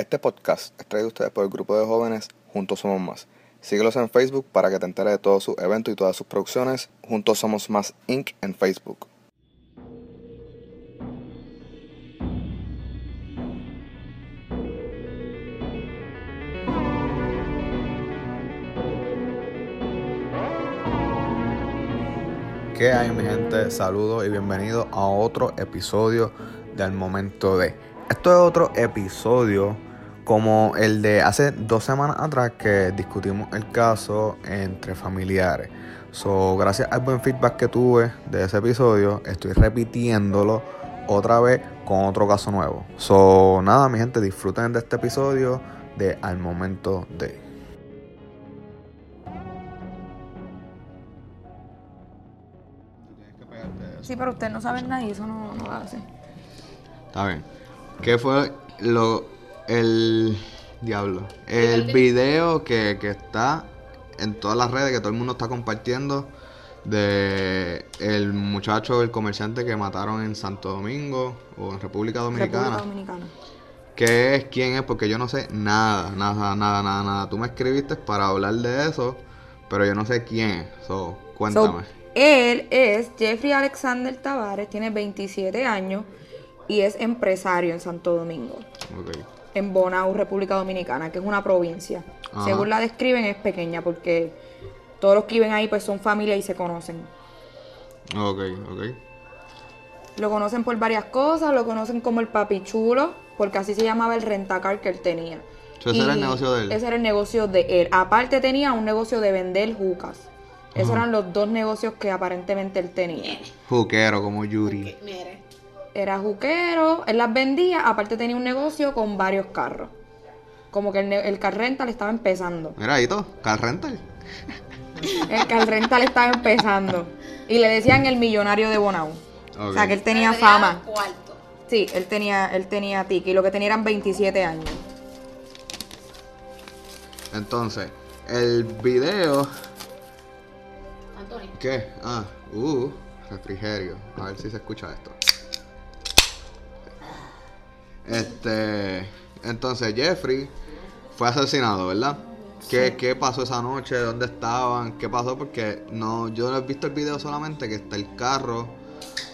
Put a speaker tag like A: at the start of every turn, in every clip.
A: Este podcast es traído a ustedes por el grupo de jóvenes Juntos Somos Más. Síguelos en Facebook para que te enteres de todos sus eventos y todas sus producciones. Juntos Somos Más Inc. en Facebook. ¿Qué hay mi gente? Saludos y bienvenidos a otro episodio del momento de. Esto es otro episodio como el de hace dos semanas atrás que discutimos el caso entre familiares. So, gracias al buen feedback que tuve de ese episodio, estoy repitiéndolo otra vez con otro caso nuevo. So, nada, mi gente, disfruten de este episodio de Al momento de.
B: Sí, pero ustedes no saben nada y eso no, no lo hacen.
A: Está bien. ¿Qué fue lo. El. Diablo. El video que, que está en todas las redes que todo el mundo está compartiendo de el muchacho, el comerciante que mataron en Santo Domingo o en República Dominicana.
B: República Dominicana.
A: ¿Qué es? ¿Quién es? Porque yo no sé nada, nada, nada, nada, nada. Tú me escribiste para hablar de eso, pero yo no sé quién es. So, cuéntame.
B: So, él es Jeffrey Alexander Tavares, tiene 27 años y es empresario en Santo Domingo,
A: Ok.
B: En Bonao, República Dominicana, que es una provincia.
A: Ajá.
B: Según la describen es pequeña porque todos los que viven ahí pues son familia y se conocen.
A: Ok, ok.
B: Lo conocen por varias cosas, lo conocen como el papi chulo, porque así se llamaba el rentacar que él tenía.
A: So, ese era el negocio de él.
B: Ese era el negocio de él. Aparte tenía un negocio de vender jucas. Esos eran los dos negocios que aparentemente él tenía.
A: Juquero como Yuri.
C: Mire,
B: Era juquero, él las vendía, aparte tenía un negocio con varios carros. Como que el, el car rental estaba empezando.
A: Mira ahí todo, car rental.
B: El car rental estaba empezando. Y le decían el millonario de Bonao. O sea que él tenía fama.
C: Cuarto.
B: Sí, él tenía, él tenía tiki. Y lo que tenía eran 27 años.
A: Entonces, el video.
C: Antonio.
A: ¿Qué? Ah, uh, refrigerio. A ver si se escucha esto. Este. Entonces, Jeffrey fue asesinado, ¿verdad? ¿Qué, ¿Qué pasó esa noche? ¿Dónde estaban? ¿Qué pasó? Porque no, yo no he visto el video solamente que está el carro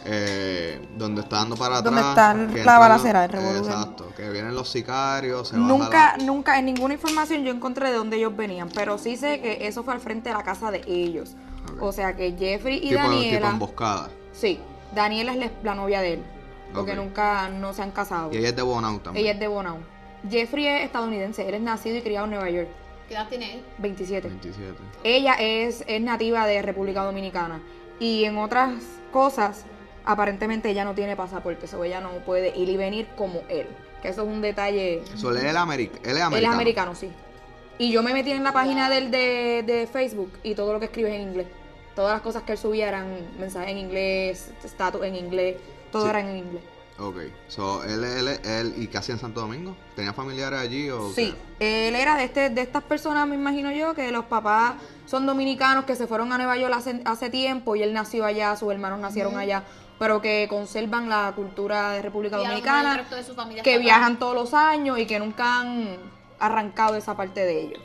A: eh, donde está dando para
B: Donde
A: atrás.
B: está
A: que
B: la balacera, el revolú.
A: Exacto, que vienen los sicarios. Se
B: Nunca,
A: la-
B: nunca, en ninguna información yo encontré de dónde ellos venían, pero sí sé que eso fue al frente de la casa de ellos. O sea que Jeffrey y
A: tipo, tipo
B: Daniela.
A: emboscada.
B: Sí, Daniela es la novia de él, porque nunca no se han casado.
A: Y ella es de Bonao también.
B: Ella es de Bonao. Jeffrey es estadounidense, él es nacido y criado en Nueva York,
C: ¿Qué edad tiene él?
B: 27.
A: 27.
B: Ella es, es nativa de República Dominicana y en otras cosas, aparentemente ella no tiene pasaporte, o ella no puede ir y venir como él. Que eso es un detalle.
A: So, él, es americ- él es americano.
B: Él es americano, sí. Y yo me metí en la página del de, de Facebook y todo lo que escribe es en inglés. Todas las cosas que él subía eran mensajes en inglés, estatus en inglés, todo
A: Sí.
B: era en inglés.
A: Ok. So, él, él, él, ¿y qué hacía en Santo Domingo? ¿Tenía familiares allí o
B: Sí,
A: qué?
B: él era de este de estas personas, me imagino yo, que los papás son dominicanos que se fueron a Nueva York hace, hace tiempo y él nació allá, sus hermanos nacieron allá, pero que conservan la cultura de República
C: Y
B: Dominicana,
C: resto de su familia
B: que
C: acá.
B: viajan todos los años y que nunca han arrancado esa parte de ellos.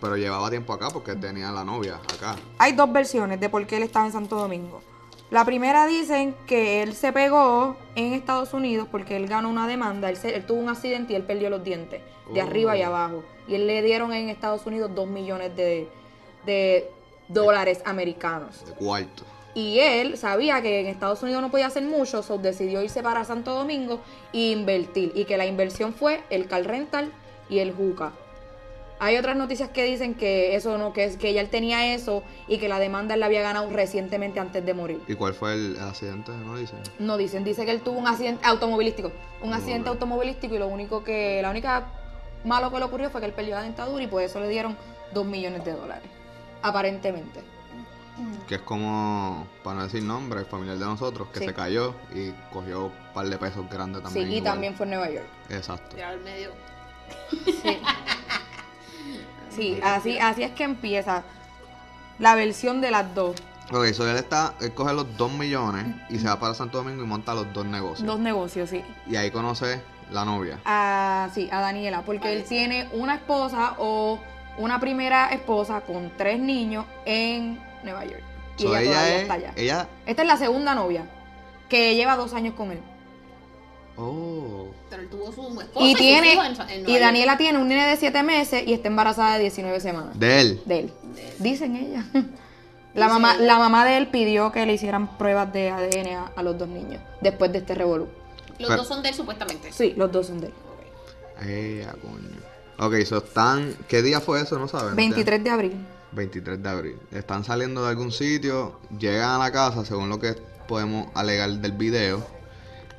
A: Pero llevaba tiempo acá porque tenía la novia acá.
B: Hay dos versiones de por qué él estaba en Santo Domingo. La primera dicen que él se pegó en Estados Unidos porque él ganó una demanda, él, se- él tuvo un accidente y él perdió los dientes, de
A: Oh.
B: arriba y abajo. Y él le dieron en Estados Unidos dos millones de, de dólares americanos.
A: De cuarto.
B: Y él sabía que en Estados Unidos no podía hacer mucho, so decidió irse para Santo Domingo e invertir. Y que la inversión fue el car rental y el juca. Hay otras noticias que dicen que eso no, que, es, que ya él tenía eso y que la demanda él la había ganado recientemente antes de morir.
A: ¿Y cuál fue el, accidente? ¿No dice?
B: No dicen, dice que él tuvo un accidente automovilístico. Un accidente automovilístico y lo único que, la única malo que le ocurrió fue que él perdió la dentadura y por eso le dieron dos millones de dólares. Aparentemente.
A: Que es como, para no decir nombre, el familiar de nosotros, que
B: Sí.
A: se cayó y cogió un par de pesos grandes también.
B: sí, y
A: igual.
B: también fue en Nueva York.
A: Exacto.
C: Tirar al medio.
B: Sí. Sí, así, así es que empieza la versión de las dos.
A: Ok, so él está, él coge los 2 millones y se va para Santo Domingo y monta los dos negocios.
B: Dos negocios, sí.
A: Y ahí conoce la novia.
B: a, sí, a Daniela, porque él tiene una esposa o una primera esposa con tres niños en Nueva York. Y
A: So,
B: ella,
A: ella
B: todavía
A: es.
B: está allá.
A: Ella.
B: Esta es la segunda novia, que lleva dos años con él.
A: Oh.
C: Pero él tuvo su esposa
B: Y tiene
C: en- en
B: y
C: York.
B: Daniela tiene un nene de 7 meses y está embarazada de 19 semanas
A: De él.
B: de él. Dicen ella. La mamá,
C: ella.
B: la mamá de él pidió que le hicieran pruebas de ADN a, a los dos niños después de este revolú.
C: Los
A: Pero-
C: dos son de él supuestamente.
B: Sí, los dos son de él.
A: Eh, coño. Ok, so están. ¿Qué día fue eso? No saben.
B: 23 de abril.
A: 23 de abril. Están saliendo de algún sitio, llegan a la casa, según lo que podemos alegar del video.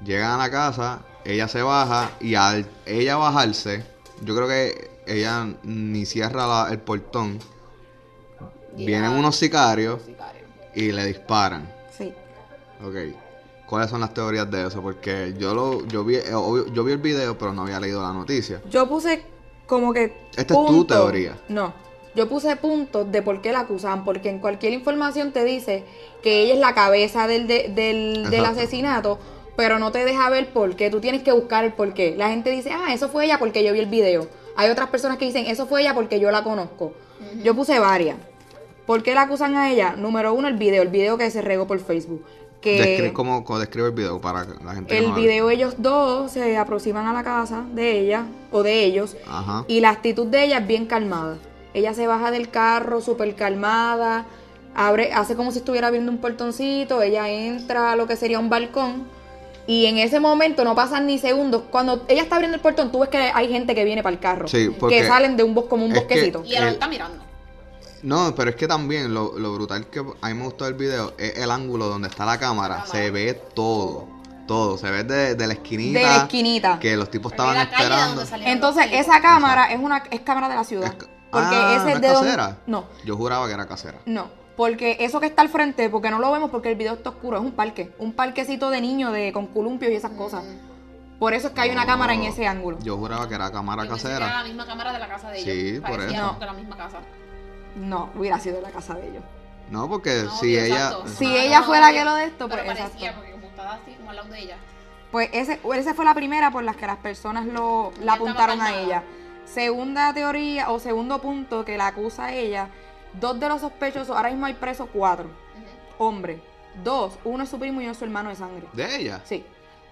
A: Llegan a la casa, ella se baja y al ella bajarse, yo creo que ella ni cierra la- el portón. Vienen unos sicarios
C: Sicario.
A: y le disparan.
B: Sí.
A: Ok. ¿Cuáles son las teorías de eso? Porque yo lo yo vi eh, yo vi el video, pero no había leído la noticia.
B: Yo puse como que.
A: Esta es tu teoría.
B: No. Yo puse puntos de por qué la acusaban. Porque en cualquier información te dice que ella es la cabeza del, de- del, del asesinato. Pero no te deja ver por qué. Tú tienes que buscar el por qué. La gente dice, ah, eso fue ella porque yo vi el video. Hay otras personas que dicen, eso fue ella porque yo la conozco. Yo puse varias. ¿Por qué la acusan a ella? Número uno, el video. El video que se regó por Facebook. Que
A: ¿Cómo, cómo describe el video para la gente que
B: el
A: no
B: video ellos dos se aproximan a la casa de ella o de ellos
A: Ajá.
B: y la actitud de ella es bien calmada. Ella se baja del carro súper calmada, abre, hace como si estuviera viendo un portoncito, ella entra a lo que sería un balcón y en ese momento no pasan ni segundos. Cuando ella está abriendo el portón, tú ves que hay gente que viene para el carro,
A: Sí, porque
B: que salen de un bosque como un
A: es que-
B: bosquecito.
C: Y él
A: El-
C: está mirando.
A: No, pero es que también lo, lo brutal que a mí me gustó del video es el ángulo donde está la cámara.
C: cámara.
A: Se ve todo. Todo. Se ve de, de la esquinita.
B: De la esquinita.
A: Que los tipos estaban
C: la calle de
A: esperando.
B: Entonces, esa cámara es una es cámara de la ciudad.
A: Es
B: porque
A: Ah,
B: ese
A: ¿no
B: es
A: es
B: de donde
A: casera?
B: no,
A: Yo juraba que era casera.
B: No, porque eso que está al frente, porque no lo vemos porque el video está oscuro, es un parque, un parquecito de niños de con columpios y esas cosas. Por eso es que hay una
A: No,
B: cámara en ese ángulo.
A: Yo juraba que era cámara
C: que Era
A: casera.
C: la misma cámara de la casa de
A: Sí,
C: ellos.
A: por
C: Parecía
A: eso.
C: como que la misma casa.
B: No, hubiera sido la casa de ellos.
A: No, porque
C: No,
A: si ella.
C: exacto.
B: Si
C: Ah,
B: ella
C: no,
B: fuera que lo de esto,
C: Pero
B: pues,
C: parecía,
B: exacto.
C: porque como estaba así, como al lado de ella.
B: Pues ese, esa fue la primera por las que las personas lo, la apuntaron a ella. Segunda teoría o segundo punto que la acusa a ella, dos de los sospechosos, ahora mismo hay presos cuatro, hombres. Dos, uno es su primo y uno es su hermano de sangre.
A: ¿De ella?
B: Sí.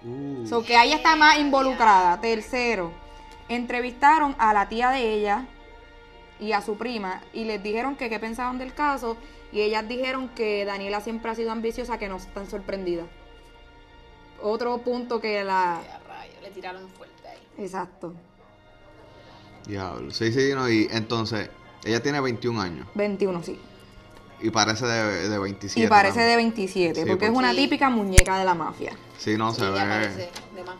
A: Uh,
B: So que ella está más involucrada. Tercero, entrevistaron a la tía de ella y a su prima y les dijeron que qué pensaban del caso y ellas dijeron que Daniela siempre ha sido ambiciosa, que no están sorprendidas. Otro punto que la...
C: Qué rayo, le tiraron fuerte ahí.
B: Exacto.
A: Diablo. Sí, sí, no. Y entonces, ella tiene 21 años.
B: 21, sí.
A: Y parece de, de 27.
B: Y parece
A: también.
B: de 27,
A: Sí,
B: porque es
A: porque-
B: una
C: Sí.
B: típica muñeca de la mafia.
A: Sí, no, se
C: Sí,
A: ve.
C: ya parece de más.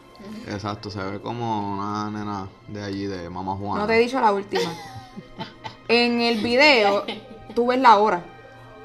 A: Exacto, se ve como una nena de allí, de Mamá Juana.
B: No te he dicho la última. en el video, tú ves la hora.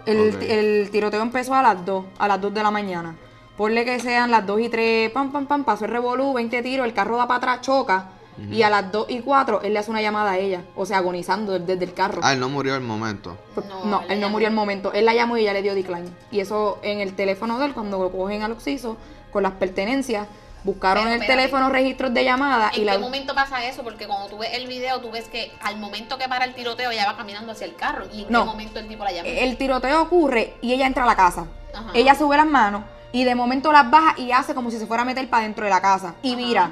B: El,
A: Ok.
B: el tiroteo empezó a las 2, a las 2 de la mañana. Ponle que sean las 2 y 3, pam, pam, pam, pasó el revolú, 20 tiros, el carro da para atrás, choca. Y a las 2 y 4, él le hace una llamada a ella, o sea, agonizando desde el carro.
A: Ah, él no murió al momento.
B: Pues,
C: No,
B: No,
C: él
B: no
C: llamó.
B: murió al momento. Él la llamó y ella le dio decline. Y eso en el teléfono de él, cuando lo cogen al occiso, con las pertenencias, buscaron en el
C: espérate.
B: teléfono registros de llamada
C: ¿En
B: y
C: qué
B: la...
C: momento pasa eso? Porque cuando tú ves el video, tú ves que al momento que para el tiroteo, ella va caminando hacia el carro. ¿Y en
B: No.
C: qué momento el tipo la llama?
B: el tiroteo ocurre y ella entra a la casa.
C: Ajá.
B: Ella sube las manos y de momento las baja y hace como si se fuera a meter para dentro de la casa. Y
C: Ajá.
B: mira,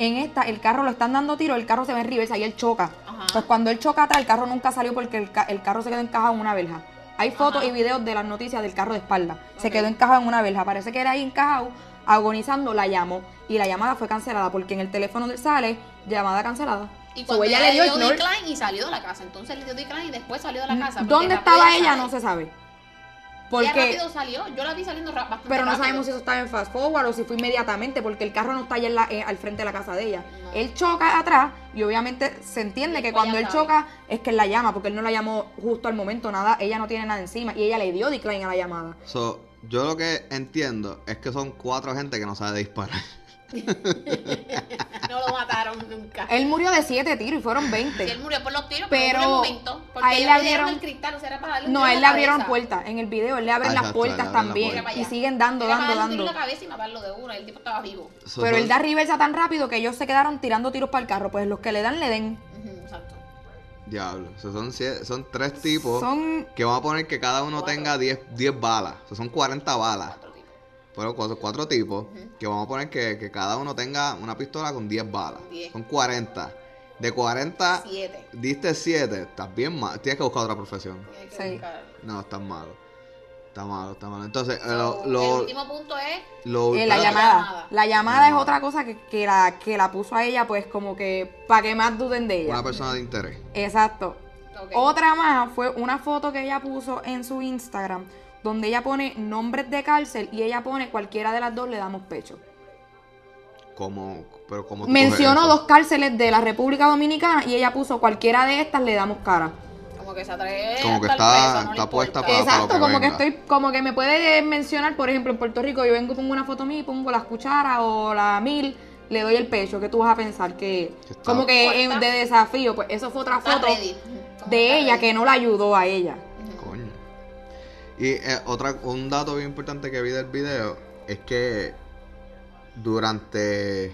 B: en esta, el carro lo están dando tiro, el carro se ve en reversa y él choca.
C: Ajá.
B: Pues cuando él choca atrás, el carro nunca salió porque el, ca- el carro se quedó encajado en una verja. Hay fotos
C: Ajá.
B: y videos de las noticias del carro de espalda. Se quedó encajado en una verja. Parece que era ahí encajado, agonizando, la llamó. Y la llamada fue cancelada porque en el teléfono de él sale llamada cancelada.
C: Y cuando
B: ella
C: ella
B: le dio
C: dio decline y salió de la casa. Entonces le dio decline y después salió de la casa.
B: ¿Dónde estaba
C: ella.
B: No se sabe. Porque
C: rápido salió. Yo la vi saliendo bastante
B: Pero no
C: rápido.
B: sabemos si eso estaba en fast forward o si fue inmediatamente, porque el carro no está allá en la- eh, al frente de la casa de ella.
C: No.
B: Él choca atrás y obviamente se entiende que
C: Después
B: cuando él
C: sabe.
B: choca es que él la llama, porque él no la llamó justo al momento, nada, ella no tiene nada encima y ella le dio decline a la llamada.
A: So, yo lo que entiendo es que son cuatro gente que no sabe disparar.
C: no lo mataron nunca.
B: Él murió de siete tiros y fueron
C: Si
B: 20.
C: él murió por los tiros,
B: Pero-
C: pero, momento. Porque
B: a él le abrieron...
C: el cristal, o sea, era para darle un
B: No, a él le abrieron puertas. En el video él le abren
A: Ah,
B: las
A: exacto,
B: puertas
A: abren la
B: también.
A: puerta.
B: Y siguen dando,
C: Era para
B: dando,
C: tiro
B: dando.
C: en la cabeza y matarlo de una. El tipo estaba vivo.
A: So-
B: Pero
A: son-
B: él da reversa tan rápido que ellos se quedaron tirando tiros para el carro. Pues los que le dan, le den.
C: Exacto.
A: Diablo. So, son, sie- son tres tipos
B: Son...
A: que vamos a poner que cada uno
C: Cuatro.
A: tenga 10, 10 balas. So, son 40 balas.
C: Otro
A: Pero cuatro, cuatro tipos que vamos a poner que, que cada uno tenga una pistola con 10 balas.
C: Diez.
A: Son 40. De 40
C: Siete.
A: diste 7. Estás bien mal. Tienes que buscar otra profesión.
B: Sí.
C: buscar.
A: No, estás malo. Está malo, está malo. Entonces, eh,
C: So,
A: lo,
C: el
A: lo,
C: último punto es
A: lo-
B: Eh, la llamada.
C: llamada.
B: La llamada es otra cosa que, que la, que la puso a ella, pues como que para que más duden de ella.
A: Una persona de interés.
B: Exacto. Otra más fue una foto que ella puso en su Instagram, donde ella pone nombres de cárcel y ella pone cualquiera de las dos le damos pecho.
A: Como, pero como tú
B: Mencionó dos cárceles de la República Dominicana y ella puso cualquiera de estas le damos cara.
C: Como que se atreve
A: Como que está-
C: no
A: puesta para-
B: Exacto,
A: lo que
B: como que estoy, como que me puede mencionar, por ejemplo, en Puerto Rico yo vengo y pongo una foto mía y pongo las cucharas o la mil, le doy el pecho, que tú vas a pensar que, como que de desafío, pues eso fue otra foto de ella que no la ayudó a ella.
A: Y eh, otra, un dato bien importante que vi del video es que durante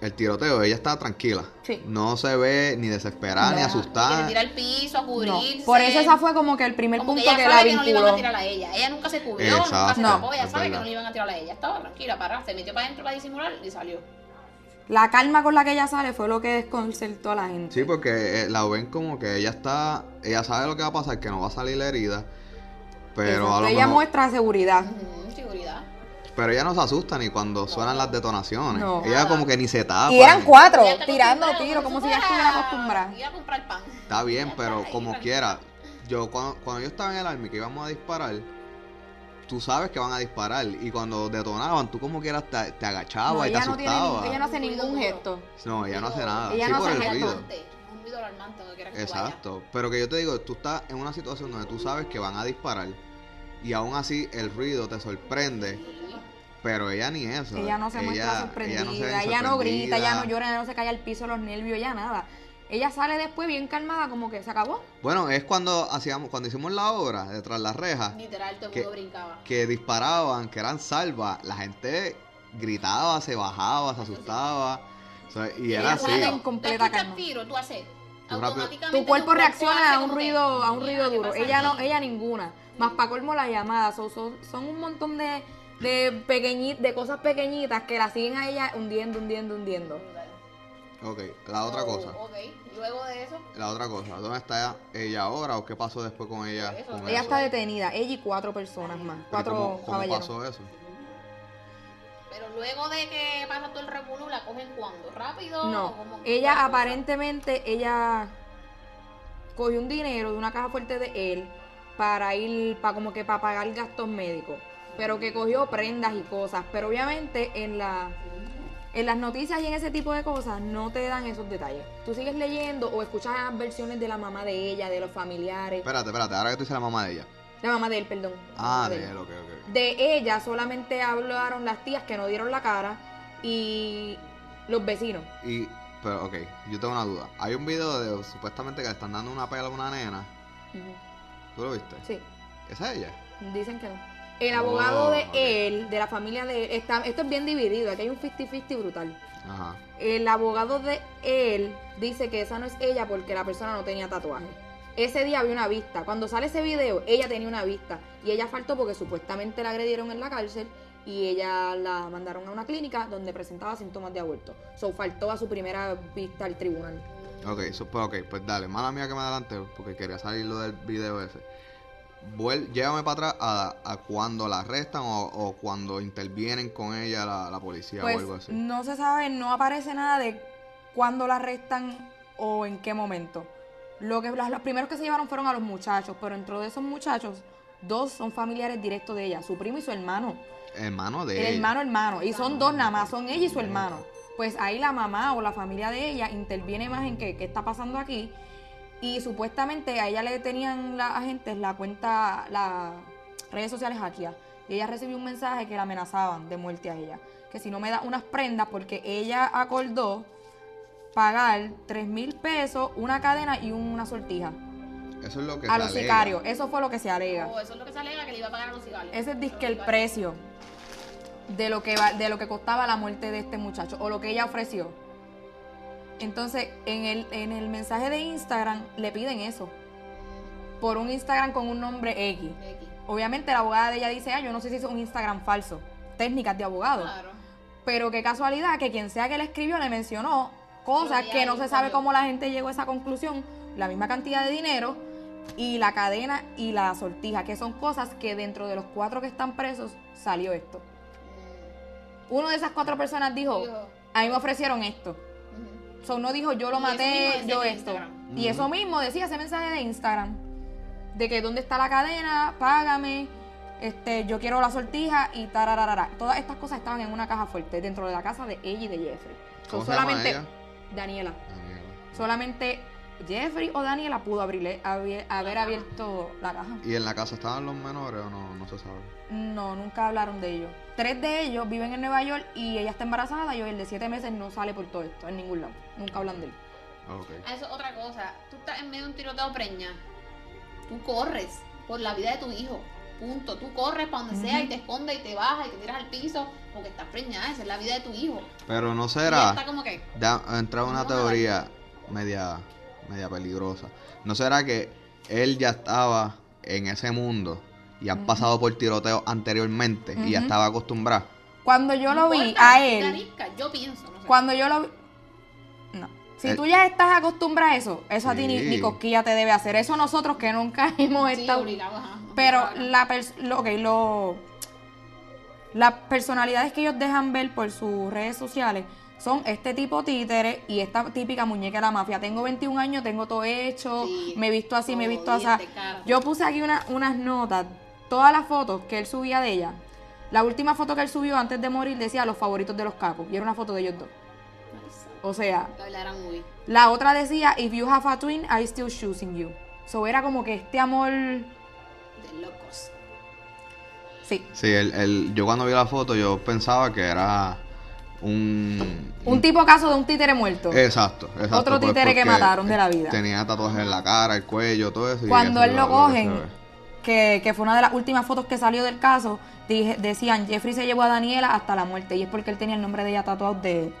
A: el tiroteo ella estaba tranquila.
B: Sí.
A: No se ve ni desesperada ni
B: No.
A: Asustada.
C: se tira al piso a
B: No,
C: cubrirse.
B: por eso esa fue como que el primer
C: Como
B: punto
C: que
B: que,
C: ella
B: la
C: sabe que no le iban a
B: vinculó.
C: tirar a ella. Ella nunca se cubrió, nunca se tapó. Ella
A: es
C: sabe que no le iban a tirar a ella. Estaba tranquila, para. Se metió para adentro para disimular y salió.
B: La calma con la que ella sale fue lo que desconcertó a la gente.
A: Sí, porque eh, la ven como que ella está, ella sabe lo que va a pasar, que no va a salir herida, pero
B: Exacto,
A: a lo
B: ella
A: mejor-
B: muestra seguridad.
C: Seguridad.
A: pero ella no se asusta ni cuando suenan las detonaciones.
B: No.
A: ella
C: Nada.
A: como que ni se tapa.
B: Y eran cuatro, tirando tiros, como si ya estuviera acostumbrada.
C: Ir a comprar pan.
A: Está bien, pero como quiera, yo cuando, cuando yo estaba en el army que íbamos a disparar, tú sabes que van a disparar y cuando detonaban, tú como quieras te, te agachabas
B: No,
A: y te
B: no tiene
A: asustabas.
B: ni- ella no hace ningún gesto.
A: No, ella no hace nada.
B: Ella
A: sí,
B: no
A: por
B: hace
A: el
B: gesto.
A: ruido.
C: Alarmante, Un ruido alarmante donde quiera que tú vayas.
A: Exacto. Pero que yo te digo, tú estás en una situación donde tú sabes que van a disparar y aún así el ruido te sorprende, pero ella ni eso.
B: Ella no se muestra sorprendida,
A: ella no
B: ella, grita, ella no llora, ella no se cae al piso los nervios, ya nada. Ella sale después bien calmada, como que se acabó.
A: Bueno, es cuando hacíamos, cuando hicimos la obra detrás de las rejas,
C: Literal, todo el
A: ¿Qué?
C: mundo brincaba.
A: que disparaban, que eran salvas, la gente gritaba, se bajaba, se asustaba. o sea, y era así.
B: sale en
C: Tú
B: completa
C: escuchas
B: calma.
C: tiro, tú haces. Automáticamente
B: Tu cuerpo reacciona a un ruido, a un
C: "Mira,
B: ruido
C: ¿qué
B: duro. Ella no,
C: aquí?".
B: ella ninguna. Más para colmo las llamadas. Son, son, son un montón de, de pequeñi- de cosas pequeñitas que la siguen a ella hundiendo, hundiendo, hundiendo.
A: Ok, la otra
C: Oh,
A: cosa.
C: Ok, luego de eso,
A: La otra cosa, ¿dónde está ella ahora o qué pasó después con ella?
C: Eso,
A: con
B: Ella
A: eso?
B: está detenida, ella y cuatro personas más, cuatro
A: ¿Cómo, pasó eso?
C: Pero luego de que pasa todo el revolú, ¿la cogen cuando? ¿Rápido? ¿O
B: No, ella
C: cosa?
B: aparentemente, ella cogió un dinero de una caja fuerte de él para ir, para como que para pagar gastos médicos, pero que cogió prendas y cosas, pero obviamente en la en las noticias y en ese tipo de cosas no te dan esos detalles. Tú sigues leyendo o escuchas versiones de la mamá de ella, de los familiares,
A: Espérate, espérate, ahora que tú dices la mamá de ella.
B: La mamá de él, perdón.
A: Ah, de
B: él.
A: ok, ok.
B: De ella solamente hablaron las tías que no dieron la cara y los vecinos.
A: Y, pero, ok, yo tengo una duda. Hay un video de supuestamente que le están dando una pela a una nena. ¿Tú lo viste?
B: Sí.
A: ¿Esa es ella?
B: Dicen que no. El abogado
A: Oh,
B: de él, de la familia de él, está, esto es bien dividido, aquí hay un 50-50 brutal.
A: Ajá.
B: El abogado de él dice que esa no es ella porque la persona no tenía tatuaje. Ese día había una vista. Cuando sale ese video, ella tenía una vista. Y ella faltó porque supuestamente la agredieron en la cárcel y ella la mandaron a una clínica donde presentaba síntomas de aborto. So faltó a su primera vista al tribunal.
A: Ok, so, pues, ok, pues dale, mala mía que me adelante porque quería salir lo del video ese. Vuel- llévame para atrás a, a cuando la arrestan o, o cuando intervienen con ella la, la policía
B: Pues
A: o algo así.
B: no se sabe, no aparece nada de cuándo la arrestan o en qué momento. Lo que, los, los primeros que se llevaron fueron a los muchachos, pero dentro de esos muchachos, dos son familiares directos de ella, su primo y su hermano.
A: Hermano de
B: El
A: ella.
B: hermano, hermano. Y son dos nada más, son ella y su hermano. Pues ahí la mamá o la familia de ella interviene más en qué, qué está pasando aquí. Y supuestamente a ella le tenían las agentes la cuenta, las redes sociales hackeadas. Y ella recibió un mensaje que la amenazaban de muerte a ella. Que si no me da unas prendas, porque ella acordó pagar 3 mil pesos, una cadena y una sortija
A: Eso es lo que
B: a
A: se
B: los
A: alega.
B: sicarios. Eso fue lo que se alega.
C: O eso es lo que se alega que le iba a pagar a los cigarros.
B: Ese es disque el precio de lo que va- de lo que costaba la muerte de este muchacho o lo que ella ofreció. Entonces, en el, en el mensaje de Instagram le piden eso. Por un Instagram con un nombre X.
C: X.
B: Obviamente la abogada de ella dice, ah, yo no sé si es un Instagram falso. Técnicas de abogado.
C: Claro.
B: Pero qué casualidad que quien sea que le escribió le mencionó cosas que no se sabe cómo la gente llegó a esa conclusión, la misma cantidad de dinero y la cadena y la sortija, que son cosas que dentro de los cuatro que están presos salió esto. Uno de esas cuatro personas dijo, a mí me ofrecieron esto. So, no dijo yo lo
C: Y
B: maté, yo esto.
C: Instagram.
B: Y eso mismo decía ese mensaje de Instagram. De que dónde está la cadena, págame, este, yo quiero la sortija y tarararara. Todas estas cosas estaban en una caja fuerte dentro de la casa de ella y de Jeffrey. So,
A: ¿Cómo se llama
B: solamente
A: ella?
B: Daniela.
A: Daniela.
B: Solamente Jeffrey o Daniela pudo abrirle, haber, haber abierto la caja.
A: ¿Y en la casa estaban los menores o no? No se sabe.
B: No, nunca hablaron de ellos. Tres de ellos viven en Nueva York y ella está embarazada y el de siete meses no sale por todo esto, en ningún lado. Nunca hablan de él.
A: Ok.
C: Ah, Eso es otra cosa. Tú estás en medio de un tiroteo preña. Tú corres por la vida de tu hijo. Punto. Tú corres para donde sea y te escondes y te bajas y te tiras al piso porque estás preñada. Esa es la vida de tu hijo.
A: Pero no será.
C: está como que.
A: Da, entra una teoría media, media peligrosa. ¿No será que él ya estaba en ese mundo y han pasado por tiroteos anteriormente y ya estaba acostumbrado?
B: Cuando yo
C: no
B: lo vi a él,
C: arisca, Yo pienso, no sé.
B: cuando yo lo vi... No. Si
A: Eh.
B: tú ya estás acostumbrada a eso, eso a ti ni, ni cosquilla te debe hacer. Eso nosotros que nunca hemos
C: Sí,
B: estado...
C: obligado, ajá,
B: Pero la pers- lo, ok, lo- las personalidades que ellos dejan ver por sus redes sociales son este tipo títere y esta típica muñeca de la mafia. Tengo 21 años, tengo todo hecho,
C: Sí,
B: me he visto así, me he visto así.
C: cara.
B: Yo puse aquí una- unas notas, todas las fotos que él subía de ella. La última foto que él subió antes de morir decía los favoritos de los capos y era una foto de ellos dos. O sea,
C: la
B: otra decía, if you have a twin, I still choosing you. So era como que este amor...
C: locos.
B: Sí,
A: Sí, el, el- yo cuando vi la foto yo pensaba que era un...
B: Un tipo caso de un títere muerto.
A: Exacto, exacto.
B: Otro
A: pues,
B: títere que mataron de la vida.
A: Tenía tatuajes en la cara, el cuello, todo eso. y
B: Cuando
A: eso
B: él lo cogen, que, que fue una de las últimas fotos que salió del caso, dije- decían, Jeffrey se llevó a Daniela hasta la muerte. Y es porque él tenía el nombre de ella tatuado de,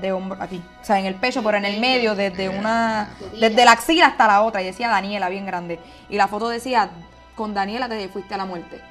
B: de hombro aquí. O sea, en el pecho, pero en el medio, desde una... Desde la axila hasta la otra. Y decía Daniela, bien grande. Y la foto decía, con Daniela te fuiste a la muerte.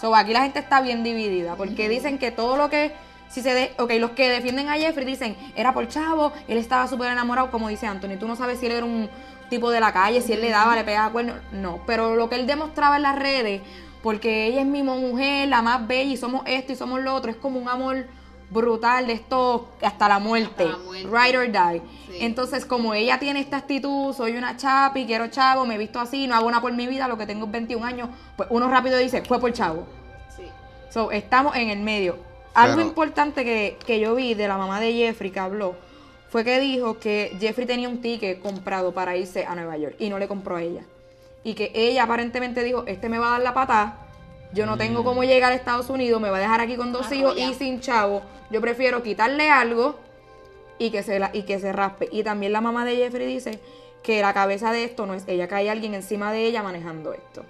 B: So, aquí la gente está bien dividida, porque dicen que todo lo que... Si se de, ok, los que defienden a Jeffrey dicen, era por chavo, él estaba súper enamorado, como dice Anthony. Tú no sabes si él era un tipo de la calle, si él le daba, le pegaba cuernos. No, pero lo que él demostraba en las redes, porque ella es mi mujer, la más bella, y somos esto y somos lo otro, es como un amor brutal de esto hasta la muerte.
C: Hasta la muerte.
B: Ride or die.
C: Sí.
B: Entonces, como ella tiene esta actitud, soy una chapi, quiero chavo, me he visto así, no hago nada por mi vida, lo que tengo es 21 años, pues uno rápido dice, fue por chavo.
C: Sí.
B: So, estamos en el medio. Algo
A: Pero-
B: importante que, que yo vi de la mamá de Jeffrey que habló fue que dijo que Jeffrey tenía un ticket comprado para irse a Nueva York y no le compró a ella. Y que ella aparentemente dijo, este me va a dar la patada, yo no tengo cómo llegar a Estados Unidos, me va a dejar aquí con dos hijos y sin chavo. Yo prefiero quitarle algo y que se la, y que se raspe. Y también la mamá de Jeffrey dice que la cabeza de esto no es ella, que hay alguien encima de ella manejando esto.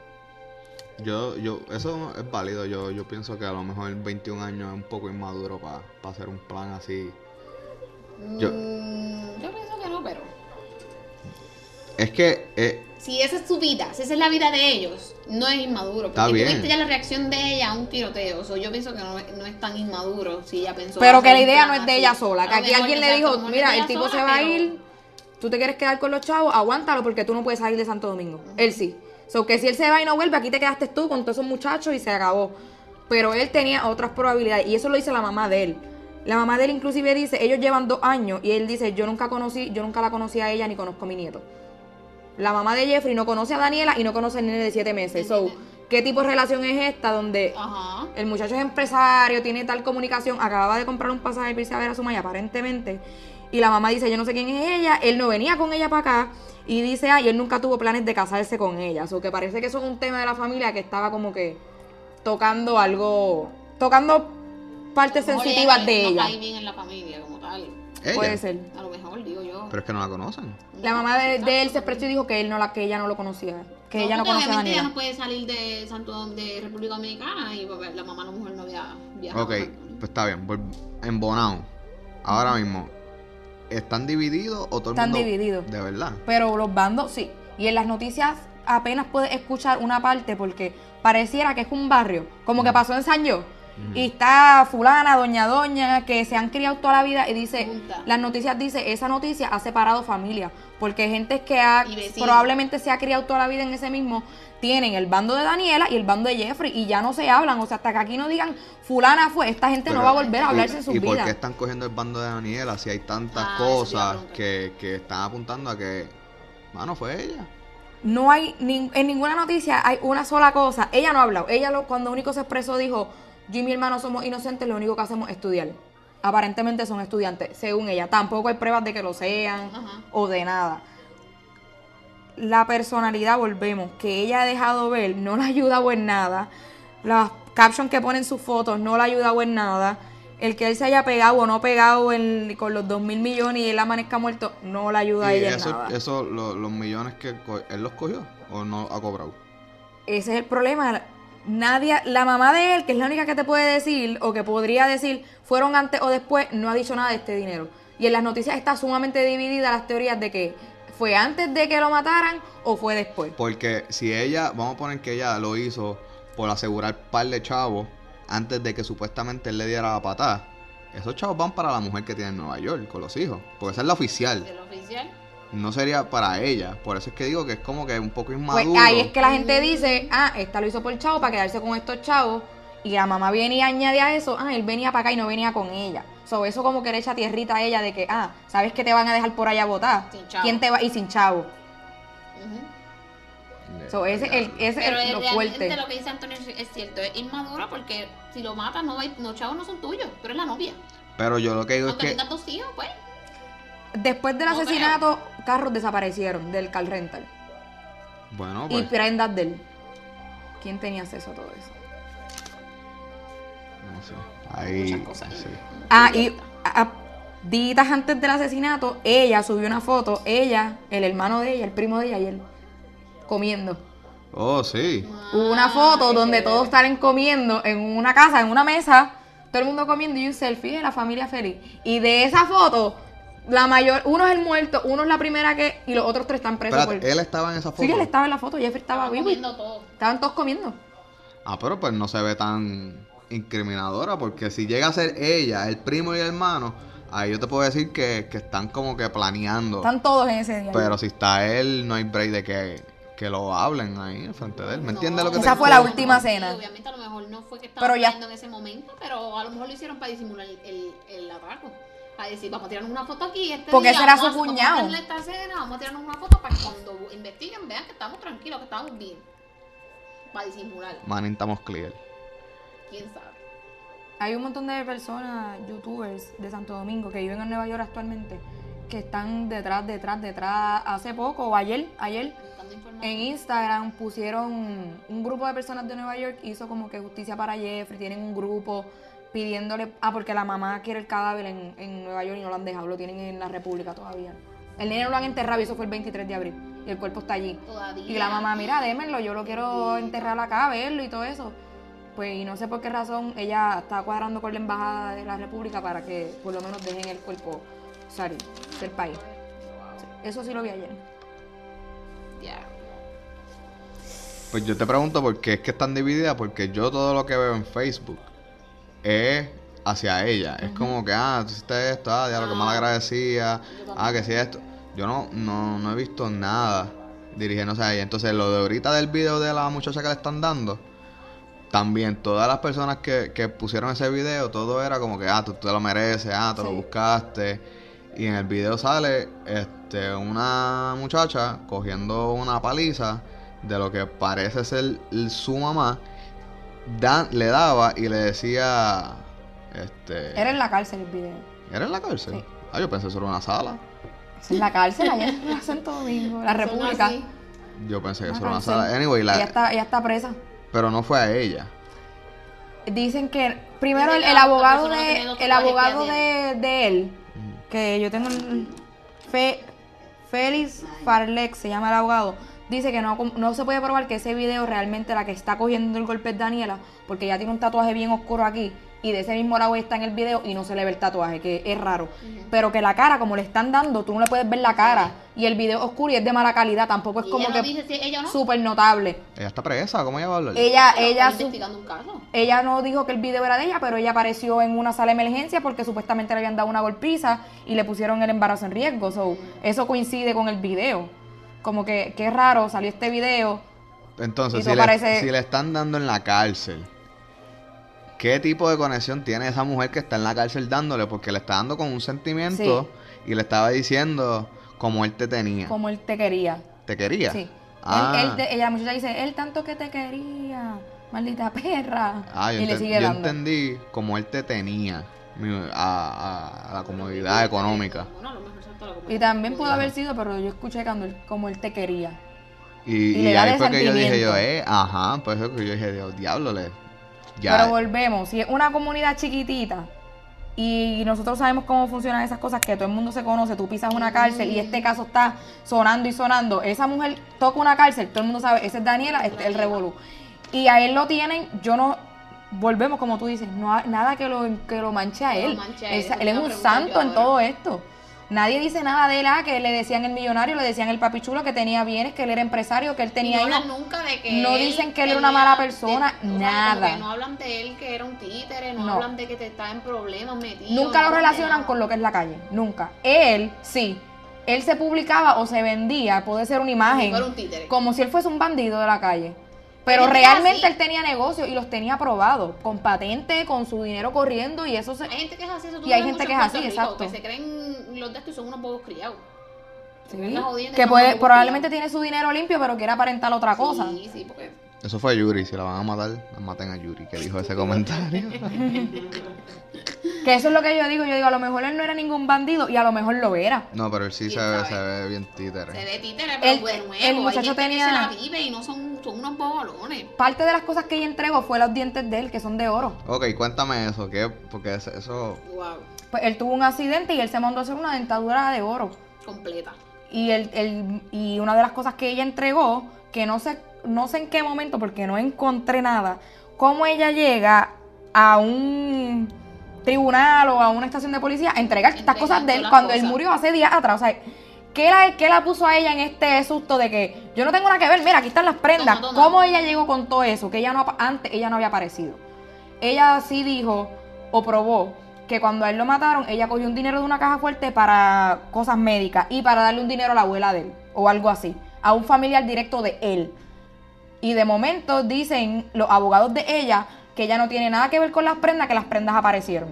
A: Yo, yo, eso es válido. Yo, yo pienso que a lo mejor 21 años es un poco inmaduro para hacer un plan así. Yo-
C: Mm, yo pienso que no, pero.
A: Es que eh,
C: Si esa es su vida, si esa es la vida de ellos, no es inmaduro.
A: Está
C: Porque tú
A: bien.
C: viste ya la reacción de ella a un tiroteo. So, yo pienso que no, es- no es tan inmaduro si ella pensó.
B: Pero que la idea no es de ella sola, que aquí
C: mejor,
B: alguien le dijo, mira, el tipo se va a ir, tú te quieres quedar con los chavos, aguántalo porque tú no puedes salir de Santo Domingo. Él sí. So que si él se va y no vuelve, aquí te quedaste tú con todos esos muchachos y se acabó. Pero él tenía otras probabilidades y eso lo dice la mamá de él. La mamá de él inclusive dice, ellos llevan dos años y él dice, yo nunca conocí, yo nunca la conocí a ella ni conozco a mi nieto. La mamá de Jeffrey no conoce a Daniela y no conoce al nene de siete meses. So, ¿qué tipo de relación es esta donde
C: Ajá.
B: el muchacho es empresario, tiene tal comunicación, acababa de comprar un pasaje para irse a ver a su maya aparentemente. Y la mamá dice, yo no sé quién es ella, él no venía con ella para acá. Y dice, ay, él nunca tuvo planes de casarse con ella. O que parece que eso es un tema de la familia que estaba como que tocando algo, tocando partes sensitivas
C: ella
B: de
C: no
B: ella.
C: cae bien en la familia como tal.
A: Ella.
B: Puede ser.
C: A lo mejor, digo yo.
A: Pero es que no la conocen.
B: La mamá de, de él se expresó y dijo que él no la, que ella no lo conocía. Que ella no conocía a
C: ella no puede salir de Santo de República Dominicana y porque la mamá a lo mejor no había viajado.
A: Ok, pues está bien. En Bonao, ahora mismo, ¿están divididos o todo el
B: Están
A: mundo?
B: divididos.
A: De verdad.
B: Pero los bandos sí. Y en las noticias apenas puedes escuchar una parte porque pareciera que es un barrio, como que pasó en San Yo. Y está fulana, doña doña, que se han criado toda la vida y dice, las noticias dice, esa noticia ha separado familias, porque gente que ha, probablemente se ha criado toda la vida en ese mismo, tienen el bando de Daniela y el bando de Jeffrey y ya no se hablan, o sea, hasta que aquí no digan, fulana fue, esta gente no va a volver a hablarse
A: ¿y-
B: en sus
A: ¿Y por qué
B: vidas.
A: están cogiendo el bando de Daniela si hay tantas
C: Ah,
A: cosas que, que están apuntando a que, mano, fue ella?
B: No hay, nin- en ninguna noticia hay una sola cosa. Ella no ha hablado. Ella lo, cuando único se expresó dijo, yo y mi hermano somos inocentes, lo único que hacemos es estudiar. Aparentemente son estudiantes, según ella. Tampoco hay pruebas de que lo sean
C: Ajá.
B: o de nada. La personalidad, volvemos, que ella ha dejado ver, no la ha ayudado en nada. Las captions que ponen sus fotos no la ha ayudado en nada. El que él se haya pegado o no pegado en- con los dos mil millones y él amanezca muerto, no la ayuda a ella en
A: eso,
B: nada.
A: eso lo- los millones que él los cogió o no ha cobrado.
B: Ese es el problema. Nadie, la mamá de él, que es la única que te puede decir o que podría decir fueron antes o después, no ha dicho nada de este dinero. Y en las noticias está sumamente dividida las teorías de que fue antes de que lo mataran o fue después.
A: Porque si ella, vamos a poner que ella lo hizo por asegurar par de chavos antes de que supuestamente él le diera la patada, esos chavos van para la mujer que tiene en Nueva York con los hijos. Porque esa es la oficial.
C: Del oficial.
A: No sería para ella. Por eso es que digo que es como que un poco
B: Pues
A: inmaduro.
B: ahí es que la gente dice, ah, esta lo hizo por chavo para quedarse con estos chavos. Y la mamá viene y añade a eso, ah, él venía para acá y no venía con ella. So, eso como que le echa tierrita a ella de que, ah, ¿sabes que te van a dejar por allá a votar?
C: Sin chavo.
B: ¿Quién te va? Y sin chavo.
C: Ujú.
B: So, ese el, ese
C: Pero
B: es
C: es
B: lo
C: realmente
B: fuerte.
C: lo que dice Antonio es, es cierto, es inmadura porque si lo matas, no, va, no chavos no son tuyos, tú eres la novia.
A: Pero yo lo que digo es
C: Aunque
A: que.
C: tengas dos hijos, pues.
B: Después del
C: No
B: asesinato, carros desaparecieron del car rental.
A: Bueno,
B: Y
A: pues.
B: prendas de él. ¿Quién tenía acceso a todo eso?
A: No sé. Ahí.
C: Muchas cosas.
A: sí.
B: Ah, y a- a- días antes del asesinato, ella subió una foto, ella, el hermano de ella, el primo de ella y él, comiendo.
A: Oh, sí.
B: Hubo una foto donde todos salen comiendo en una casa, en una mesa, todo el mundo comiendo y un selfie de la familia feliz. Y de esa foto, la mayor, uno es el muerto, uno es la primera que, y los otros tres están presos.
A: Espérate,
B: por-
A: él estaba en esa foto.
B: Sí, él estaba en la foto, Jeffrey estaba vivo.
C: comiendo todo.
B: Estaban todos comiendo.
A: Ah, pero pues no se ve tan incriminadora, porque si llega a ser ella, el primo y el hermano, ahí yo te puedo decir que, que están como que planeando.
B: Están todos en ese día.
A: Pero si está él, no hay break de que, que lo hablen ahí enfrente de él. ¿Me entiendes lo que
B: Esa
A: te
B: fue la última
C: Sí,
B: cena.
C: obviamente a lo mejor no fue que estaba
B: Pero ya-
C: en ese momento, pero a lo mejor lo hicieron para disimular el, el, el atraco. Para decir, vamos a tirarnos una foto aquí. Este
B: Porque
C: día,
B: ese era su
C: a- vamos
B: cuñado.
C: a esta cena, vamos a tirarnos una foto para que cuando investiguen vean que estamos tranquilos, que estamos bien. Para disimular.
A: Manín, estamos clear.
C: ¿Quién sabe?
B: Hay un montón de personas, youtubers de Santo Domingo que viven en Nueva York actualmente, que están detrás, detrás, detrás. Hace poco, o ayer, ayer, en Instagram pusieron un grupo de personas de Nueva York, hizo como que justicia para Jeffrey, tienen un grupo pidiéndole, ah, porque la mamá quiere el cadáver en, en Nueva York y no lo han dejado, lo tienen en la República todavía. El nene lo han enterrado y eso fue el 23 de abril, y el cuerpo está allí.
C: Todavía.
B: Y la mamá, mira, démenlo, yo lo quiero enterrar acá, verlo y todo eso. Pues, y no sé por qué razón, ella está cuadrando con la embajada de la República para que por lo menos dejen el cuerpo salir del país. Eso sí lo vi ayer.
C: Ya.
A: Pues yo te pregunto por qué es que están divididas, porque yo todo lo que veo en Facebook es hacia ella. Es como que, ah, tú hiciste esto, ah, diablo, que mal agradecida, ah, que sí esto. Yo no, no, no he visto nada dirigiéndose a ella. Entonces, lo de ahorita del video de la muchacha que le están dando, también todas las personas que, que pusieron ese video, todo era como que, ah, tú te lo mereces, ah, te lo buscaste. Y en el video sale este, una muchacha cogiendo una paliza de lo que parece ser su mamá. Dan- le daba y le decía, este...
B: Era en la cárcel el video.
A: ¿Era en la cárcel?
B: Sí.
A: Ah, yo pensé que eso era una sala.
B: Es en la cárcel, allá en Santo Domingo, la República.
A: Yo pensé que
B: Una
A: eso era una sala. Anyway, la-
B: Ella está, ella está presa.
A: pero no fue a ella.
B: Dicen que primero el, abogado de el abogado
C: que
B: de, de él, que yo tengo Fe- Félix Farlex, se llama el abogado, dice que no, no se puede probar que ese video realmente la que está cogiendo el golpe es Daniela, porque ella tiene un tatuaje bien oscuro aquí y de ese mismo lado está en el video y no se le ve el tatuaje, que es raro. Pero que la cara, como le están dando, tú no le puedes ver la cara y el video es oscuro y es de mala calidad, tampoco es
C: Y
B: como
C: ella no
B: que
C: dice si ella no.
B: súper notable.
A: Ella está presa, ¿cómo ella va a hablar?
B: Ella,
C: Pero
B: ella,
C: está
B: su-
C: investigando un caso.
B: ella no dijo que el video era de ella, pero ella apareció en una sala de emergencia porque supuestamente le habían dado una golpiza y le pusieron el embarazo en riesgo. So, eso coincide con el video. Como que, qué raro, salió este video.
A: Entonces, si le,
B: parece-
A: si le están dando en la cárcel, ¿qué tipo de conexión tiene esa mujer que está en la cárcel dándole? Porque le está dando con un sentimiento y le estaba diciendo como él te tenía.
B: Como él te quería.
A: ¿Te quería?
B: Sí.
A: Ah,
B: Él, él te- ella, la muchacha dice, él tanto que te quería, maldita perra.
A: ah, yo,
B: y le sigue
A: yo
B: dando.
A: entendí como él te tenía a, a- a la comodidad económica.
B: Y también pudo haber sido, pero yo escuché cuando él, como él te quería.
A: Y,
B: Y
A: y ahí fue que yo dije yo, eh, ajá, pues eso que yo dije, Dios, diablo, le, ya.
B: Pero volvemos, si es una comunidad chiquitita y nosotros sabemos cómo funcionan esas cosas, que todo el mundo se conoce, tú pisas una cárcel y este caso está sonando y sonando, esa mujer toca una cárcel, todo el mundo sabe, ese es Daniela, este es el revolú. Y a él lo tienen, yo no, volvemos como tú dices, no hay nada que lo, que lo manche a él.
C: manche a
B: Él, es un santo en todo esto. Nadie dice nada de él, ah, que le decían el millonario, le decían el papi chulo, que tenía bienes, que él era empresario, que él tenía
C: no hablan nunca de que
B: no
C: él
B: dicen que él era una mala
C: de-
B: persona,
C: o sea,
B: nada.
C: que no hablan de él que era un títere, no,
B: No.
C: hablan de que te está en problemas metido.
B: Nunca
C: no
B: lo relacionan con lo que es la calle, nunca. Él, sí. Él se publicaba o se vendía, puede ser una imagen,
C: un
B: como si él fuese un bandido de la calle. Pero realmente él tenía negocio y los tenía aprobados, con patente, con su dinero corriendo y eso se...
C: Hay gente que es así, eso tú
B: Y hay gente que es así,
C: Rico,
B: exacto.
C: Que se creen los de estos y son unos bobos criados.
B: Sí, que puede, probablemente
C: criados.
B: tiene su dinero limpio, pero quiere aparentar otra cosa.
C: Sí, sí, porque
A: Eso fue Yuri, si la van a matar, la maten a Yuri, que dijo ese comentario.
B: Que eso es lo que yo digo. Yo digo, a lo mejor él no era ningún bandido y a lo mejor lo era.
A: No, pero él sí se
C: ¿Quién
A: ve, se bien
C: se
A: títere.
C: ve títere, pero
B: El-
C: de nuevo.
B: el muchacho
C: hay gente
B: tenía-
C: que se la vive y no son, son unos bobolones.
B: Parte de las cosas que ella entregó fue los dientes de él, que son de oro.
A: Ok, cuéntame eso, ¿qué? Porque eso, eso-
C: Wow,
B: Pues él tuvo un accidente y él se mandó a hacer una dentadura de oro.
C: completa.
B: Y, el, el- y una de las cosas que ella entregó, que no sé, no sé en qué momento, porque no encontré nada, cómo ella llega a un tribunal o a una estación de policía a entregar estas cosas de él cuando él murió hace días atrás. O sea, ¿qué la, qué la puso a ella en este susto de que yo no tengo nada que ver? Mira, aquí están las prendas.
C: Toma, toma.
B: ¿Cómo ella llegó con todo eso? Que ella no antes ella no había aparecido. Ella sí dijo o probó que cuando a él lo mataron, ella cogió un dinero de una caja fuerte para cosas médicas y para darle un dinero a la abuela de él o algo así, a un familiar directo de él. Y de momento dicen los abogados de ella que ella no tiene nada que ver con las prendas, que las prendas aparecieron.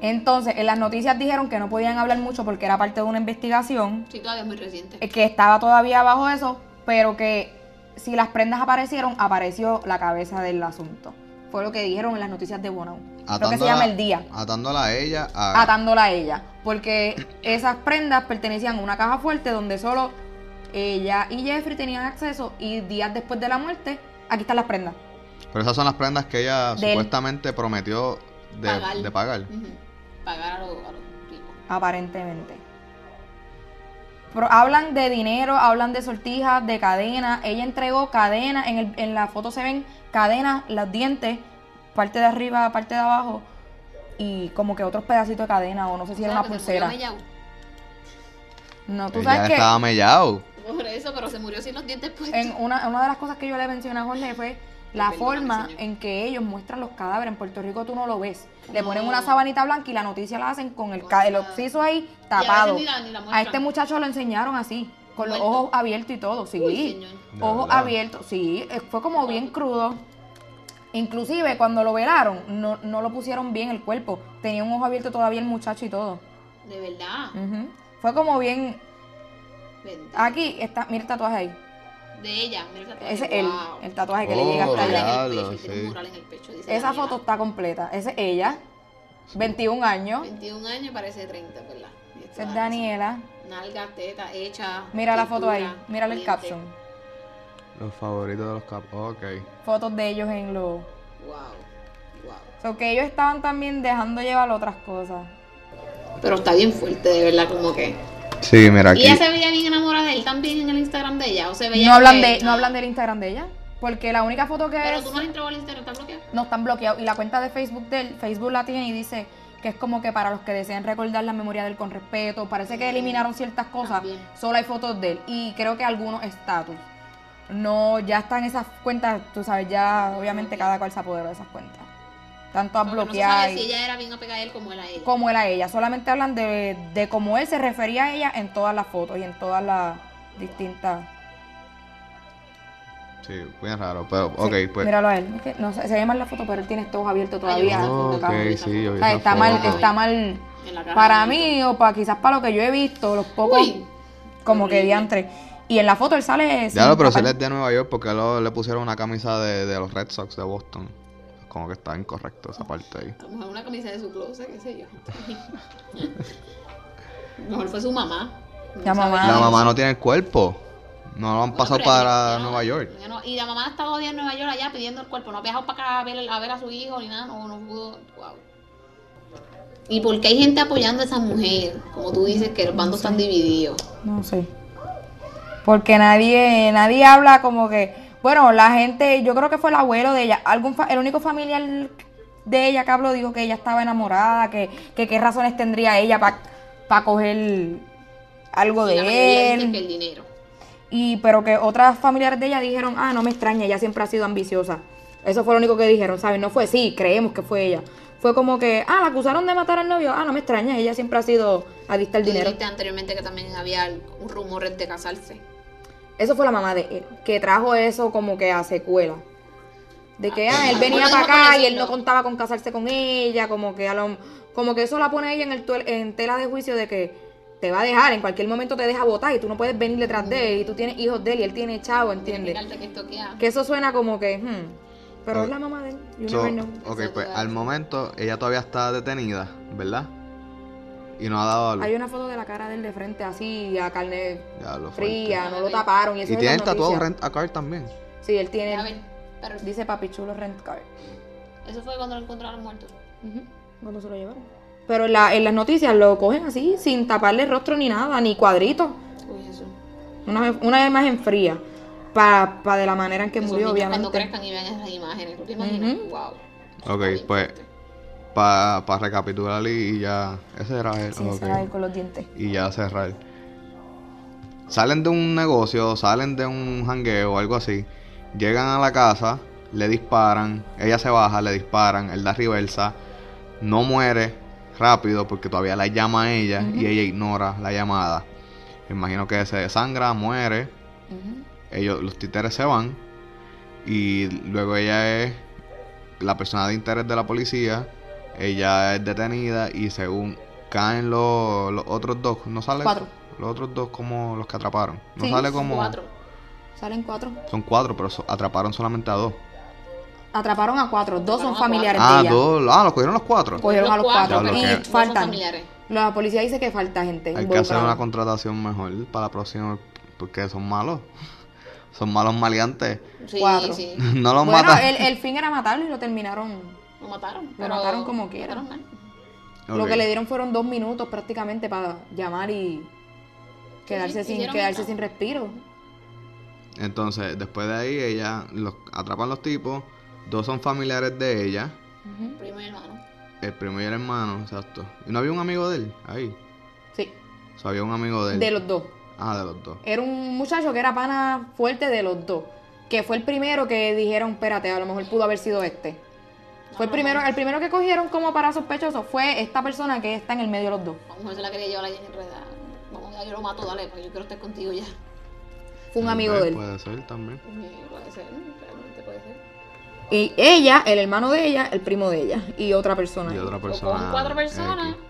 B: Entonces, en las noticias dijeron que no podían hablar mucho porque era parte de una investigación,
C: Sí, todavía es muy reciente.
B: eh, que estaba todavía bajo eso, pero que si las prendas aparecieron, apareció la cabeza del asunto. Fue lo que dijeron en las noticias de Bonao. Creo que se llama El Día.
A: Atándola a ella a...
B: Atándola a ella. Porque esas prendas pertenecían a una caja fuerte donde solo ella y Jeffrey tenían acceso y días después de la muerte, aquí están las prendas.
A: Pero esas son las prendas que ella
B: De él.
A: supuestamente prometió de
C: pagar.
A: de pagar.
C: A los, ricos.
B: Aparentemente. Pero hablan de dinero, hablan de sortijas, de cadena. Ella entregó cadena, en, el- en la foto se ven cadenas, los dientes, parte de arriba, parte de abajo, y como que otros pedacitos de cadena, o no sé si era
C: O sea,
B: una pulsera. No, tú
A: Ella
B: sabes que
A: estaba mellado.
C: Por eso, pero se murió sin los dientes puestos.
B: en una, una de las cosas que yo le mencioné a Jorge fue la forma en que ellos muestran los cadáveres. En Puerto Rico tú no lo ves. Le
C: No.
B: ponen una sabanita blanca y la noticia la hacen con el, el occiso ahí
C: Y a veces
B: tapado.
C: ni la- ni la
B: A este muchacho lo enseñaron así, con los ojos abiertos y todo, sí.
C: Uy,
B: Ojos abiertos, sí. eh, Fue como bien crudo. Inclusive cuando lo velaron, no, no lo pusieron bien el cuerpo. Tenía un ojo abierto todavía el muchacho y todo.
C: De verdad.
B: Fue como bien... Aquí está, mira el tatuaje ahí.
C: De ella, mira el tatuaje.
B: Ese es él,
C: Wow.
B: el tatuaje que
A: Oh,
B: le llega hasta
C: Mural
B: allá.
C: en el
A: Diablo,
C: pecho, tiene un
A: sí.
C: mural en el pecho, dice
B: Esa foto está completa. Esa es ella, 21 años.
C: 21 años parece 30, ¿verdad?
B: Esa es Daniela.
C: Nalga, teta, hecha.
B: Mira la foto ahí, mírale el caption.
A: Los favoritos de los capos. Ok.
B: Fotos de ellos en los...
C: Wow. Wow.
B: So que ellos estaban también dejando llevar otras cosas.
C: Pero está bien fuerte, de verdad, como que.
A: Sí, mira
C: ¿Y ella se veía bien enamorada de él también en el Instagram de ella? ¿O se veía
B: No hablan, de, no hablan del Instagram de ella. Porque la única foto que
C: Pero
B: es.
C: tú no has entrado al Instagram, ¿está bloqueado?
B: no están bloqueados. Y la cuenta de Facebook de él, Facebook la tiene y dice que es como que para los que desean recordar la memoria de él con respeto. Parece que eliminaron ciertas cosas.
C: También.
B: Solo hay fotos de él. Y creo que algunos estatus. No, ya están esas cuentas, tú sabes, ya obviamente cada cual se apoderó de esas cuentas. Tanto a
C: Porque no se
B: bloquear
C: sabe si ella era bien apegada a él como él a ella.
B: como él a ella. Solamente hablan de, de cómo él se refería a ella en todas las fotos y en todas las distintas.
A: Sí, bien raro, pero ok,
B: Sí,
A: pues.
B: Míralo a él. Es que no sé, se ve mal la foto, pero él tiene estos ojos abiertos todavía.
C: Ay,
A: Oh, ok, sí,
B: O sea, está mal, está mal para mí o para quizás para lo que yo he visto, los pocos
C: Uy,
B: como que
C: horrible.
B: diantre. Y en la foto él sale
A: Ya lo, pero si él es de Nueva York, porque lo- le pusieron una camisa de, de los Red Sox de Boston? Como que está incorrecto esa parte ahí.
C: A lo mejor una camisa de su closet, qué sé yo. A lo mejor fue su mamá.
B: La mamá.
A: La mamá no tiene el cuerpo. No lo han
C: Bueno,
A: pasado para
C: no-
A: Nueva York.
C: no- y la mamá está todavía en Nueva York allá pidiendo el cuerpo. No ha viajado para acá a ver, a ver a su hijo ni nada. No, no pudo. Wow. ¿Y por qué hay gente apoyando a esa mujer? Como tú dices, que los bandos están divididos.
B: No sé. Porque nadie, nadie habla como que, bueno, la gente, yo creo que fue el abuelo de ella, algún fa- el único familiar de ella que habló dijo que ella estaba enamorada, que, que qué razones tendría ella para coger algo
C: la
B: de
C: que
B: él.
C: el dinero.
B: Y pero que otras familiares de ella dijeron, ah, no me extraña, ella siempre ha sido ambiciosa. Eso fue lo único que dijeron, ¿sabes? No fue, sí, creemos que fue ella. Fue como que, ah, la acusaron de matar al novio, ah, no me extraña, ella siempre ha sido adicta al
C: Tú
B: dinero.
C: dijiste anteriormente que también había un rumor de casarse.
B: Eso fue la mamá de él, que trajo eso como que a secuela. De que ah, él venía
C: Bueno,
B: para acá y él no contaba con casarse con ella, como que a lo, como que eso la pone ella en el tuel- en tela de juicio de que te va a dejar, en cualquier momento te deja votar y tú no puedes venir detrás de él y tú tienes hijos de él y él tiene chavo, ¿entiendes?
C: Que
B: eso suena como que, hmm, pero es la mamá de él, you
A: So,
B: never know.
A: ok, pues al momento ella todavía está detenida, ¿verdad? Y no ha dado a luz.
B: Hay una foto de la cara de él de frente así, a carne
A: Ya lo
B: fría, no lo taparon y eso
A: Y
B: es
A: tiene
B: en
A: el tatuado. Rent a Car también.
B: Sí, él tiene,
C: A ver, pero
B: dice papi chulo rent card.
C: eso fue cuando lo encontraron muerto.
B: Cuando se lo llevaron. Pero en, la- en las noticias lo cogen así, sin taparle el rostro ni nada, ni cuadritos.
C: Uy, eso.
B: Una, una imagen fría. Para de la manera en que
C: Esos
B: murió,
C: niños cuando
B: obviamente.
C: crezcan y vean esas imágenes, ¿tú te imaginas?
B: Ujú.
C: Wow.
A: Ok, pues para recapitular y, y ya. Ese era él.
B: Sí, con los dientes.
A: Y ya cerrar. Salen de un negocio, salen de un jangueo o algo así. Llegan a la casa, le disparan. Ella se baja, le disparan. Él da reversa. No muere rápido porque todavía la llama a ella y ella ignora la llamada. Me imagino que se desangra, muere. Ellos, los títeres se van y luego ella es la persona de interés de la policía, ella es detenida y según caen los, los otros dos, no sale
B: Cuatro.
A: los otros dos como los que atraparon, no
B: Sí,
A: sale
C: Son
A: como
C: Cuatro.
B: Salen cuatro.
A: son cuatro, pero so- atraparon solamente a dos.
B: Atraparon a cuatro. Dos son
C: Atraparon
B: familiares
A: Ah,
B: de ella.
A: dos, ah, los cogieron los cuatro.
B: Cogieron a los cuatro. Y
C: Dos
B: faltan.
C: familiares.
B: La policía dice que falta gente.
A: Hay que hacer una contratación mejor para la próxima porque son malos. Son malos maleantes.
C: Sí,
B: Cuatro.
C: sí.
A: no los
B: Bueno,
A: matan.
B: el, el fin era matarlo y lo terminaron.
C: Lo mataron.
B: Lo
C: pero
B: mataron como quiera.
C: mal.
B: Lo que le dieron fueron dos minutos prácticamente para llamar y quedarse
C: sí,
B: sin quedarse sin respiro.
A: Entonces, después de ahí, ella los atrapan los tipos. Dos son familiares de ella.
B: Ujú.
C: Primo y hermano.
A: El primo y el hermano, exacto. ¿Y no había un amigo de él? Ahí.
B: Sí,
A: O sea, había un amigo de él.
B: de los dos.
A: Ah, de los dos.
B: Era un muchacho que era pana fuerte de los dos. Que fue el primero que dijeron, espérate, a lo mejor pudo haber sido este. Fue el primero, el primero que cogieron como para sospechoso fue esta persona que está en el medio de los dos.
C: A lo mejor se la quería llevar allí enredada. Vamos, ya yo lo mato, dale, porque yo quiero estar contigo ya.
B: Fue un amigo de él.
A: Puede ser también.
C: Sí, Puede ser, realmente puede ser.
B: Y ella, el hermano de ella, el primo de ella. Y otra persona.
A: Y otra persona.
C: cogen cuatro personas
A: X.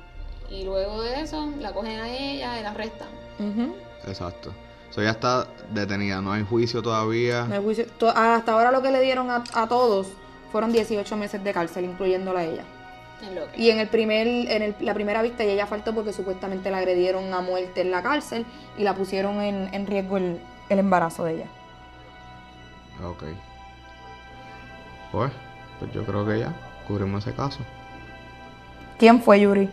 C: y luego de eso la cogen a ella y la arrestan.
B: Ujú.
A: Exacto. O sea, ella está detenida. No hay juicio todavía.
B: No hay juicio. Hasta ahora lo que le dieron a, a todos fueron 18 meses de cárcel, incluyéndola a ella. Y en el primer, en el- la primera vista ella faltó porque supuestamente la agredieron a muerte en la cárcel y la pusieron en, en riesgo el, el embarazo de ella.
A: Ok. Pues, pues yo creo que ya cubrimos ese caso.
B: ¿Quién fue Yuri?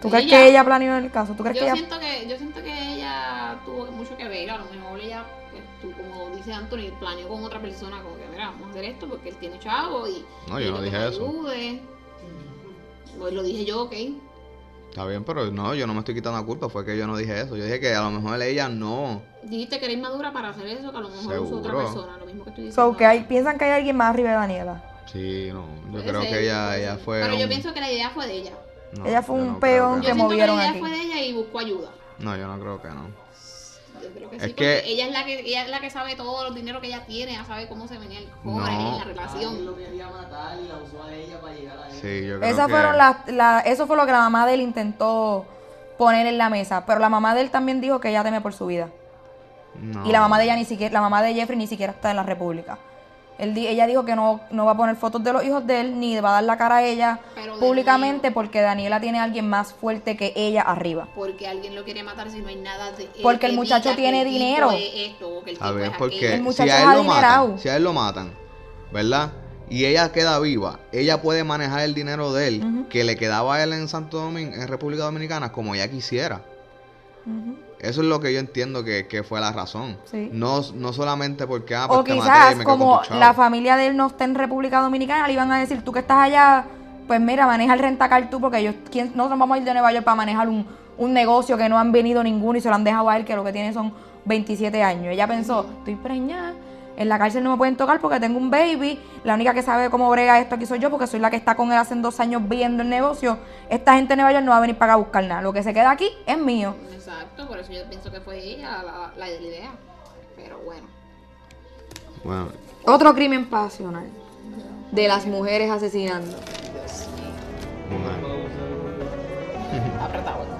B: ¿Tú crees
C: Ella-
B: que ella planeó el caso? ¿Tú crees
C: yo
B: que ella
C: siento que yo siento que ella tuvo mucho que ver a lo mejor ella dice Anthony planeó con otra persona como que mira vamos a hacer esto porque él tiene chavo y
A: No, yo no dije eso.
C: ayude. pues lo dije yo ok
A: Está bien, pero no, yo no me estoy quitando la culpa, fue que yo no dije eso. Yo dije que a lo mejor ella no.
C: dijiste que eres madura para hacer eso que a lo mejor usó otra persona lo mismo que estoy diciendo
B: So, que hay, piensan que hay alguien más arriba de Daniela.
A: Sí, no. Yo
C: Puede
A: creo
C: ser,
A: que ella, ella fue.
C: pero yo pienso que la idea fue de ella
A: no,
B: Ella fue
A: yo
B: un
A: no
B: peón
A: que
C: yo
B: que
A: no.
C: siento que la
B: movieron
C: idea
B: aquí.
C: fue de ella y buscó ayuda
A: No, yo no creo que no.
C: Yo creo que
A: Es
C: sí,
A: que-
C: porque ella es la que ella es la que sabe todo los dinero que ella tiene, ella sabe cómo se venía el cobre
A: No.
C: en la relación.
D: Lo quería matar y la usó a ella para llegar a él.
A: Sí, yo creo
B: Esas
A: que.
B: fueron las, la- eso fue lo que la mamá de él intentó poner en la mesa. Pero la mamá de él también dijo que ella teme por su vida.
A: No.
B: Y la mamá de ella ni siquiera, la mamá de Jeffrey ni siquiera está en la República. Él ella dijo que no, no va a poner fotos de los hijos de él, ni va a dar la cara a ella
C: Pero
B: públicamente porque Daniela tiene a alguien más fuerte que ella arriba.
C: Porque alguien lo quiere matar si no hay nada de él
B: Porque el muchacho tiene dinero.
C: esto, que el
A: A ver, porque.
B: El
A: si
B: muchacho
A: a
B: es
A: él lo
B: adinerado.
A: matan, si a él lo matan, ¿verdad? Y ella queda viva, ella puede manejar el dinero de él, que le quedaba a él en Santo Domingo, en República Dominicana, como ella quisiera.
B: Ujú.
A: Eso es lo que yo entiendo que, que fue la razón.
B: Sí.
A: No, no solamente porque, ah, pues
B: o
A: te maté y
B: quizás
A: me
B: como la familia de él no está en República Dominicana, le iban a decir, tú que estás allá, pues mira, maneja el rentacar tú, porque ellos, ¿quién, nosotros vamos a ir de Nueva York para manejar un, un negocio que no han venido ninguno y se lo han dejado a él, que lo que tiene son 27 años. Ella pensó, estoy preñada, en la cárcel no me pueden tocar porque tengo un baby, la única que sabe cómo brega esto aquí soy yo, porque soy la que está con él hace dos años viendo el negocio. Esta gente de Nueva York no va a venir para acá a buscar nada, lo que se queda aquí es mío.
C: Exacto, por eso yo pienso que fue ella la, la, la idea. Pero bueno.
A: Bueno,
B: Otro crimen pasional de las mujeres asesinando.
C: Apretado.